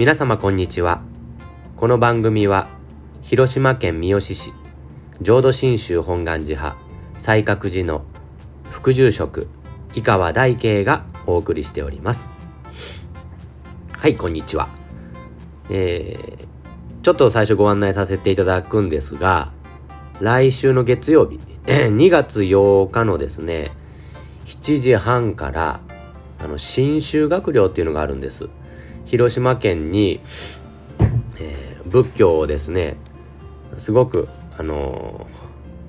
皆様こんにちは。この番組は広島県三次市浄土真宗本願寺派西覚寺の副住職井川大慶がお送りしております。はいこんにちは。えー、ちょっと最初ご案内させていただくんですが来週の月曜日2月8日のですね7時半からあの新修学寮っていうのがあるんです。広島県に、えー、仏教をですねすごくあの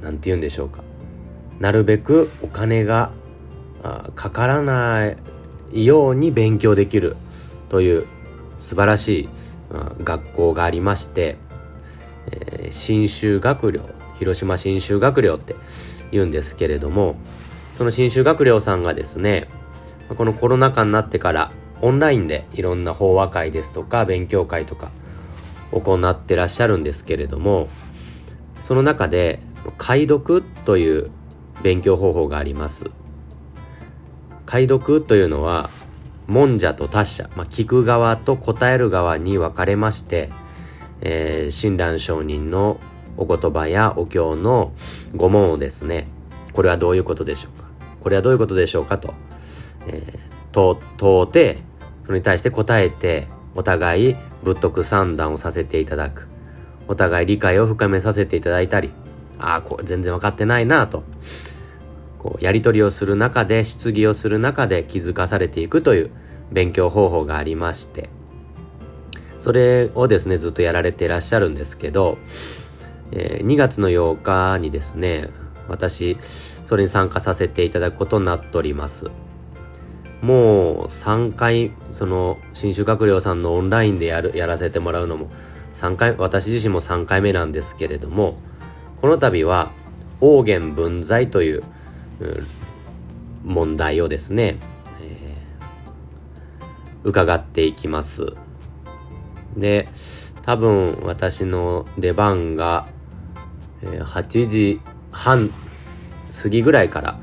何、ー、て言うんでしょうか。なるべくお金がかからないように勉強できるという素晴らしい学校がありまして、えー、新修学寮広島新修学寮って言うんですけれどもその新修学寮さんがですねこのコロナ禍になってからオンラインでいろんな法話会ですとか勉強会とか行ってらっしゃるんですけれどもその中で解読という勉強方法があります。解読というのは文者と達者、まあ、聞く側と答える側に分かれまして、えー、親鸞上人のお言葉やお経の語問をですねこれはどういうことでしょうかこれはどういうことでしょうかと、えー、問うてそれに対して答えてお互い仏徳三段をさせていただく。お互い理解を深めさせていただいたりああこれ全然分かってないなと。こうやり取りをする中で質疑をする中で気づかされていくという勉強方法がありまして。それをですねずっとやられていらっしゃるんですけど、えー、2月の8日にですね私それに参加させていただくことになっております。もう3回その新種学寮さんのオンラインでやるやらせてもらうのも3回私自身も3回目なんですけれどもこの度は王元分際という問題をですね、えー、伺っていきます。で多分私の出番が、えー、8時半過ぎぐらいから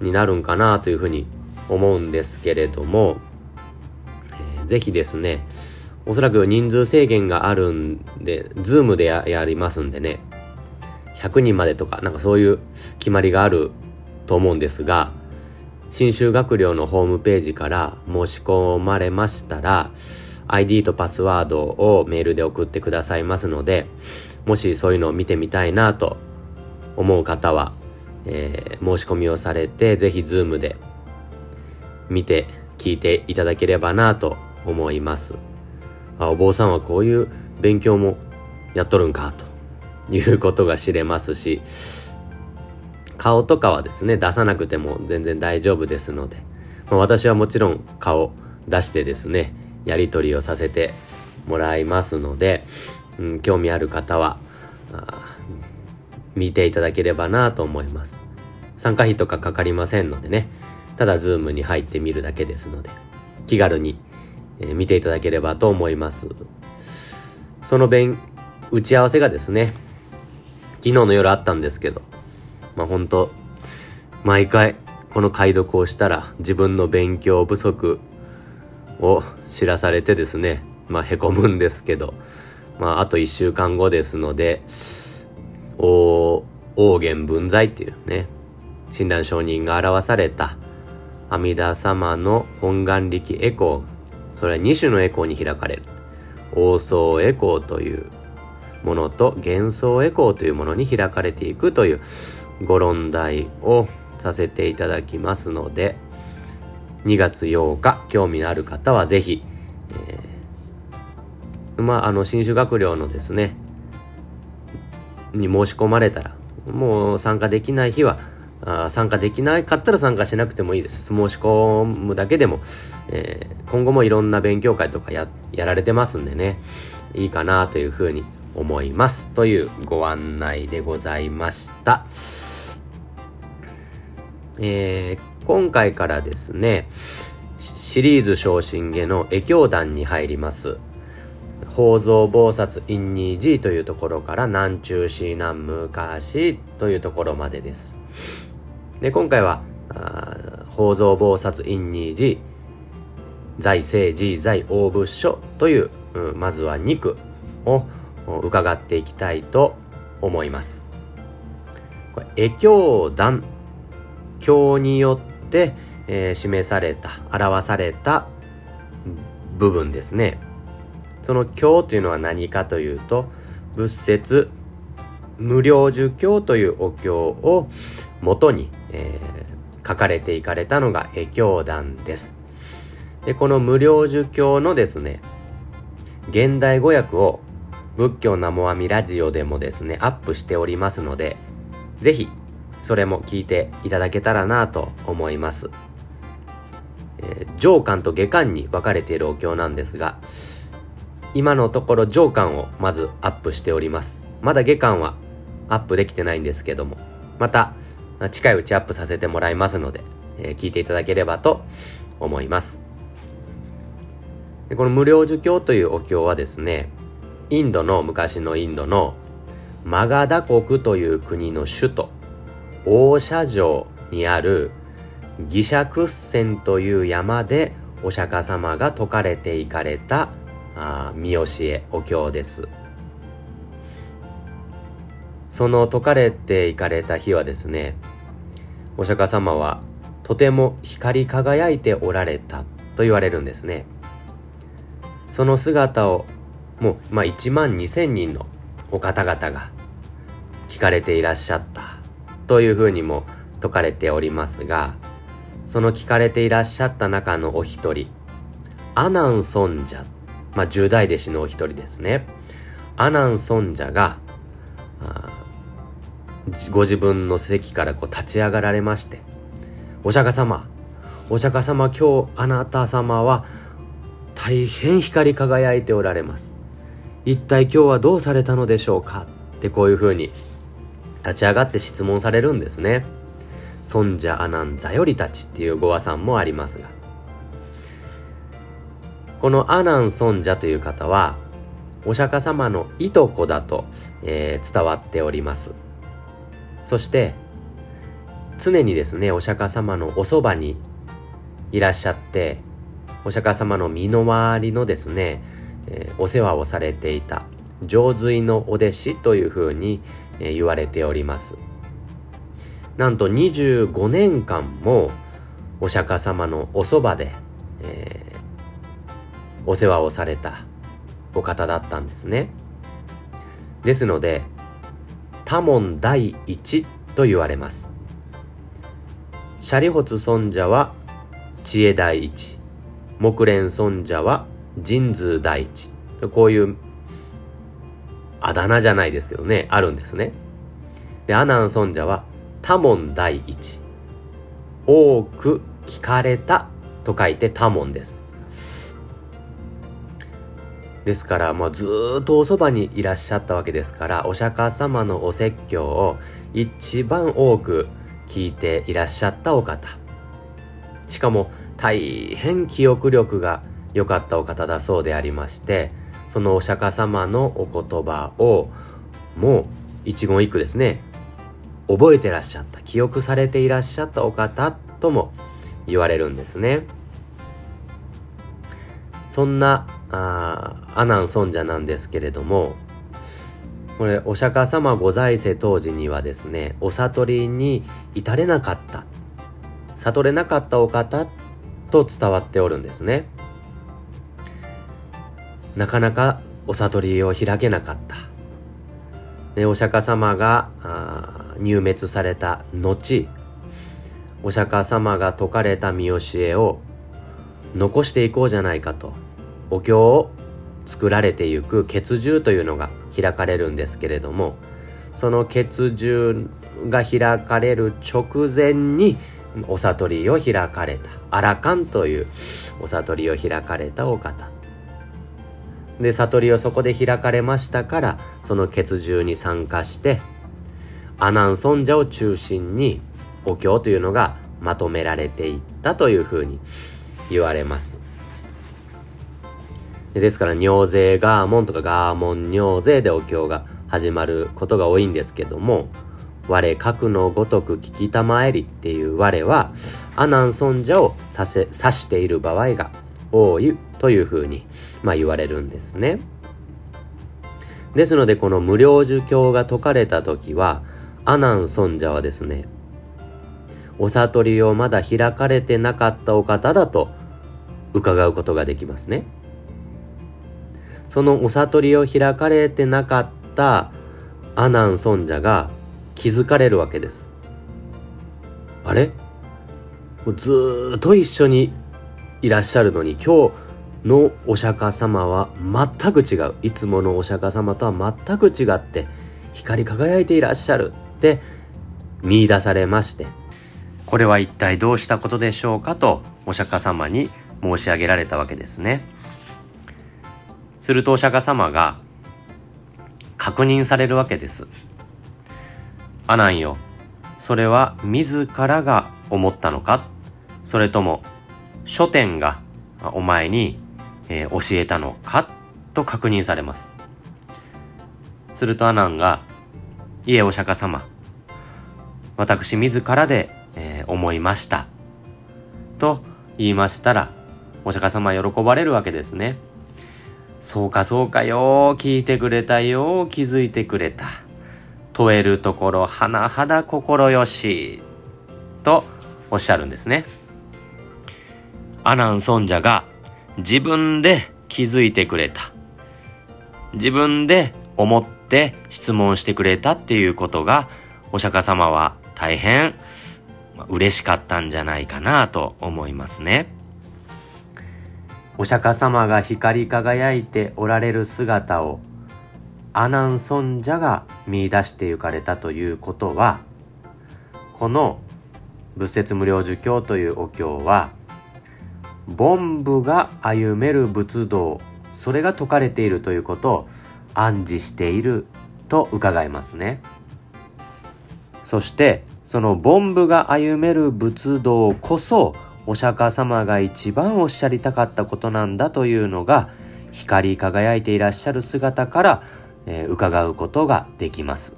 になるんかなというふうに思うんですけれども、えー、ぜひですね、おそらく人数制限があるんで、ズームでやりますんでね、100人までとか、なんかそういう決まりがあると思うんですが、新修学寮のホームページから申し込まれましたら、ID とパスワードをメールで送ってくださいますので、もしそういうのを見てみたいなと思う方は、えー、申し込みをされて、ぜひズームで見て聞いていただければなと思います。あお坊さんはこういう勉強もやっとるんかということが知れますし顔とかはですね出さなくても全然大丈夫ですので、まあ、私はもちろん顔出してですねやり取りをさせてもらいますので、うん、興味ある方は見ていただければなと思います。参加費とかかかりませんのでねただズームに入ってみるだけですので、気軽に、見ていただければと思います。その勉、打ち合わせがですね、昨日の夜あったんですけど、まあ本当毎回この解読をしたら自分の勉強不足を知らされてですね、まあへこむんですけど、まああと1週間後ですので、王、王元分際っていうね、親鸞上人が表された阿弥陀様の本願力エコー、それは2種のエコーに開かれる。王相エコーというものと幻想エコーというものに開かれていくというご論題をさせていただきますので、2月8日、興味のある方はぜひ、えー、まあ、あの、新種学寮のですね、に申し込まれたら、もう参加できない日は、あ参加できなかったら参加しなくてもいいです。申し込むだけでも、えー、今後もいろんな勉強会とかややられてますんでね、いいかなというふうに思います。というご案内でございました。えー、今回からですね、シリーズ昇進下の絵教団に入ります。宝蔵菩薩陰二寺というところから南中市南昔というところまでです。で今回は宝蔵菩薩院二寺財政自財大仏書という、うん、まずは肉を伺っていきたいと思います。これ、絵経団経によって、えー、示された表された部分ですね。その経というのは何かというと仏説無料儒教というお経を元に、えー、書かれていかれたのが絵経団です。で、この無料儒教のですね、現代語訳を仏教ナモアミラジオでもですね、アップしておりますので、ぜひ、それも聞いていただけたらなと思います。えー、上巻と下巻に分かれているお経なんですが、今のところ上巻をまずアップしております。まだ下巻はアップできてないんですけども、また近いうちアップさせてもらいますので、えー、聞いていただければと思います。でこの無料儒教というお経はですね、インドの昔のインドのマガダ国という国の首都、大社城にあるギシャクッセンという山でお釈迦様が説かれていかれたあ見教えお経です。その説かれていかれた日はですね、お釈迦様はとても光り輝いておられたと言われるんですね。その姿をもう、まあ、1万2,000人のお方々が聞かれていらっしゃったというふうにも説かれておりますがその聞かれていらっしゃった中のお一人アナン尊者まあ十大弟子のお一人ですねアナン尊者がご自分の席からこう立ち上がられましてお釈迦様お釈迦様今日あなた様は大変光り輝いておられます。一体今日はどうされたのでしょうか？ってこういうふうに立ち上がって質問されるんですね。尊者アナンザよりたちっていう語話さんもありますが。このアナン尊者という方は、お釈迦様のいとこだと、えー、伝わっております。そして、常にですね、お釈迦様のおそばにいらっしゃって、お釈迦様の身の回りのですね、えー、お世話をされていた上髄のお弟子というふうに、えー、言われております。なんと25年間もお釈迦様のおそばで、えー、お世話をされたお方だったんですね。ですので、多門第一と言われます。シャリホツ尊者は知恵第一。木蓮尊者は神通第一。こういうあだ名じゃないですけどね、あるんですね。で、阿南尊者は多門第一。多く聞かれたと書いて多門です。ですから、もうずっとおそばにいらっしゃったわけですから、お釈迦様のお説教を一番多く聞いていらっしゃったお方。しかも、大変記憶力が良かったお方だそうでありましてそのお釈迦様のお言葉をもう一言一句ですね覚えてらっしゃった記憶されていらっしゃったお方とも言われるんですねそんなあ阿南尊者なんですけれどもこれお釈迦様ご在世当時にはですねお悟りに至れなかった悟れなかったお方と伝わっておるんですね。なかなかお悟りを開けなかった。でお釈迦様が入滅された後お釈迦様が説かれた見教えを残していこうじゃないかと。お経を作られていく血獣というのが開かれるんですけれどもその血獣が開かれる直前にお悟りを開かれた。アラカンというお悟りを開かれたお方。で悟りをそこで開かれましたからその血獣に参加して阿南尊者を中心にお経というのがまとめられていったというふうに言われます。ですから尿税ガーモンとかガーモン尿税でお経が始まることが多いんですけども我核のごとく聞きたまえりっていう我は、阿南尊者を指せ指している場合が多いというふうに、まあ、言われるんですね。ですのでこの無料儒教が説かれた時は阿南尊者はですねお悟りをまだ開かれてなかったお方だと伺うことができますね。そのお悟りを開かれてなかった阿南尊者が気づかれるわけです。あれ？ずっと一緒にいらっしゃるのに今日のお釈迦様は全く違う。いつものお釈迦様とは全く違って光り輝いていらっしゃるって見出されまして。これは一体どうしたことでしょうかとお釈迦様に申し上げられたわけですね。するとお釈迦様が確認されるわけですアナンよそれは自らが思ったのか？それとも書店がお前にえー、教えたのか？と確認されます。するとアナンが、いえお釈迦様、私自らで、えー、思いました。と言いましたら、お釈迦様は喜ばれるわけですね。そうかそうかよ、聞いてくれたよ、気づいてくれた。問えるところ、甚だ心よし。とおっしゃるんですね。アナン尊者が自分で気づいてくれた。自分で思って質問してくれたっていうことが、お釈迦様は大変嬉しかったんじゃないかなと思いますね。お釈迦様が光り輝いておられる姿を阿南尊者が見出してゆかれたということはこの仏説無料儒教というお経は凡夫が歩める仏道それが説かれているということを暗示していると伺いますね。そしてその凡夫が歩める仏道こそお釈迦様が一番おっしゃりたかったことなんだというのが光り輝いていらっしゃる姿から、えー、伺うことができます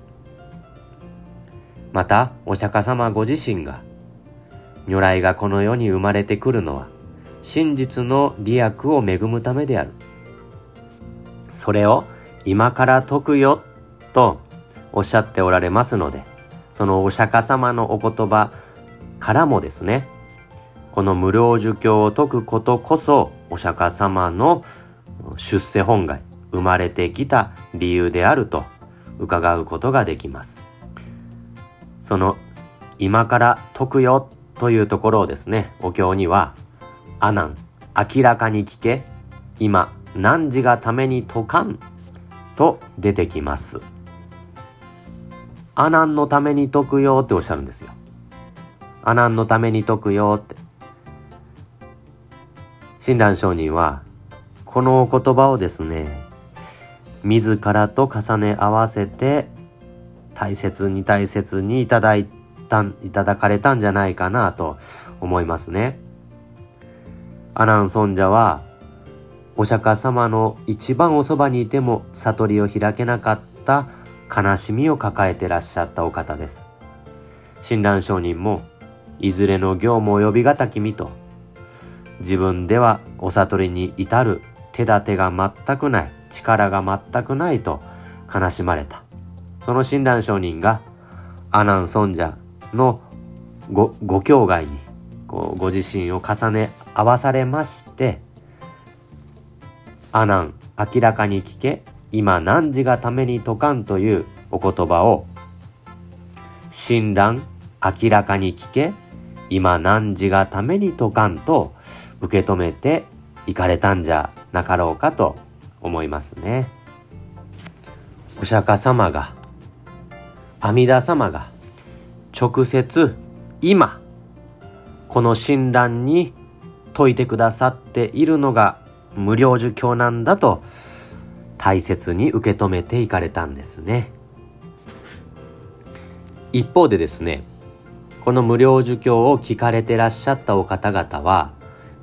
またお釈迦様ご自身が如来がこの世に生まれてくるのは真実の利益を恵むためである。それを今から解くよとおっしゃっておられますので、そのお釈迦様のお言葉からもですね、この無料儒教を解くことこそお釈迦様の出世本願、生まれてきた理由であると伺うことができます。その今から解くよというところをですね、お経にはアナン、明らかに聞け、今、何時がために解かん、と出てきます。アナンのために解くよっておっしゃるんですよ。アナンのために解くよって。親鸞上人は、このお言葉をですね、自らと重ね合わせて、大切に大切にいただいた、いただかれたんじゃないかなと思いますね。アラン尊者はお釈迦様の一番おそばにいても悟りを開けなかった悲しみを抱えてらっしゃったお方です。親鸞上人もいずれの行も及びがたきみと自分ではお悟りに至る手立てが全くない力が全くないと悲しまれた。その親鸞上人が阿南尊者のごご境外にこうご自身を重ね合わされまして「阿南明らかに聞け今何時がために解かん」というお言葉を「親鸞明らかに聞け今何時がために解かん」と受け止めていかれたんじゃなかろうかと思いますね。お釈迦様が阿弥陀様が直接今この親鸞に説いてくださっているのが無料儒教なんだと大切に受け止めていかれたんですね。一方でですねこの無料儒教を聞かれてらっしゃったお方々は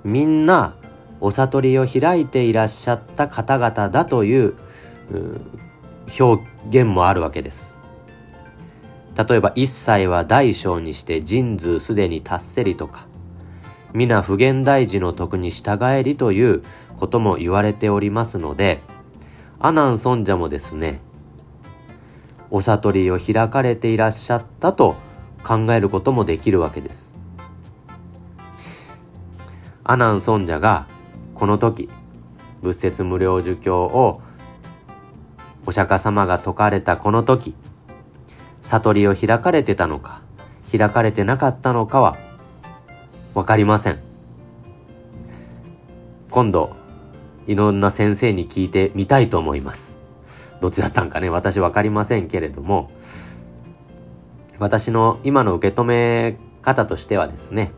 みんなお悟りを開いていらっしゃった方々だという表現もあるわけです。例えば一切は大小にして人数すでに達せりとか皆普賢大寺の徳に従えりということも言われておりますので、阿南尊者もですね、お悟りを開かれていらっしゃったと考えることもできるわけです。阿南尊者がこの時仏説無料儒教をお釈迦様が説かれたこの時悟りを開かれてたのか開かれてなかったのかはわかりません。今度いろんな先生に聞いてみたいと思います。どっちだったんかね私わかりませんけれども私の今の受け止め方としてはですね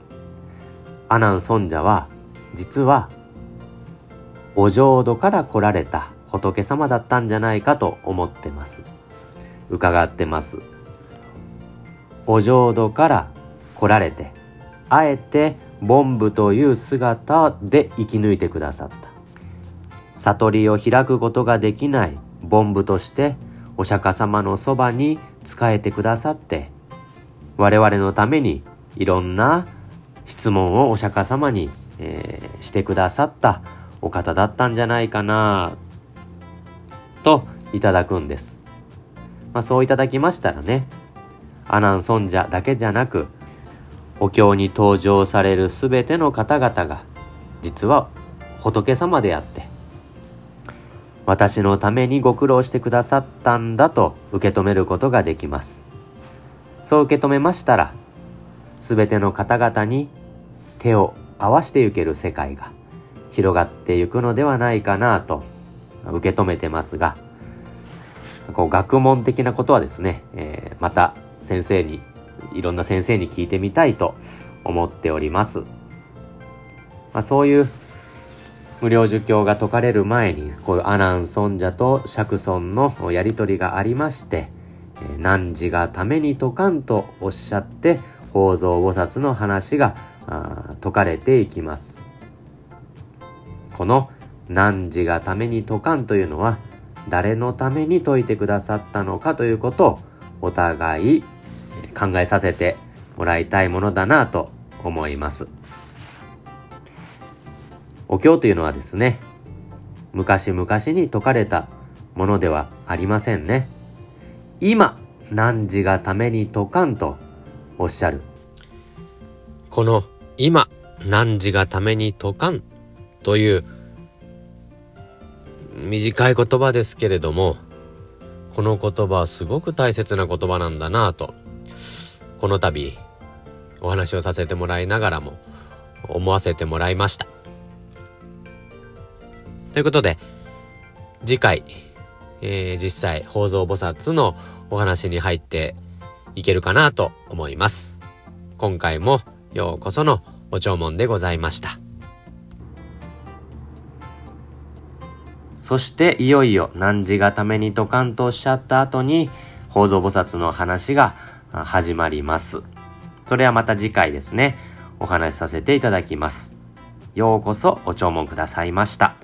阿南尊者は実はお浄土から来られた仏様だったんじゃないかと思ってます。伺ってます。お浄土から来られてあえて凡夫という姿で生き抜いてくださった。悟りを開くことができない凡夫としてお釈迦様のそばに仕えてくださって我々のためにいろんな質問をお釈迦様に、えー、してくださったお方だったんじゃないかなといただくんです。まあ、そういただきましたらね、阿南尊者だけじゃなく、お経に登場されるすべての方々が、実は仏様であって、私のためにご苦労してくださったんだと受け止めることができます。そう受け止めましたら、すべての方々に手を合わしてゆける世界が広がっていくのではないかなと受け止めてますが、こう学問的なことはですね、えー、また先生に、いろんな先生に聞いてみたいと思っております。まあ、そういう無料儒教が説かれる前に、こういう阿南尊者と釈尊のやりとりがありまして、何時がために説かんとおっしゃって、法蔵菩薩の話が説かれていきます。この汝がために説かんというのは誰のために説いてくださったのかということをお互い考えさせてもらいたいものだなと思います。お経というのはですね、昔々に説かれたものではありませんね。今、汝がために説かんとおっしゃる。この今、汝がために説かんという短い言葉ですけれども、この言葉はすごく大切な言葉なんだなと、この度お話をさせてもらいながらも思わせてもらいました。ということで、次回、えー、実際、宝蔵菩薩のお話に入っていけるかなと思います。今回もようこそのお弔問でございました。そしていよいよ汝がためにとかんとおっしゃった後に、宝蔵菩薩の話が始まります。それはまた次回ですね、お話しさせていただきます。ようこそお弔問くださいました。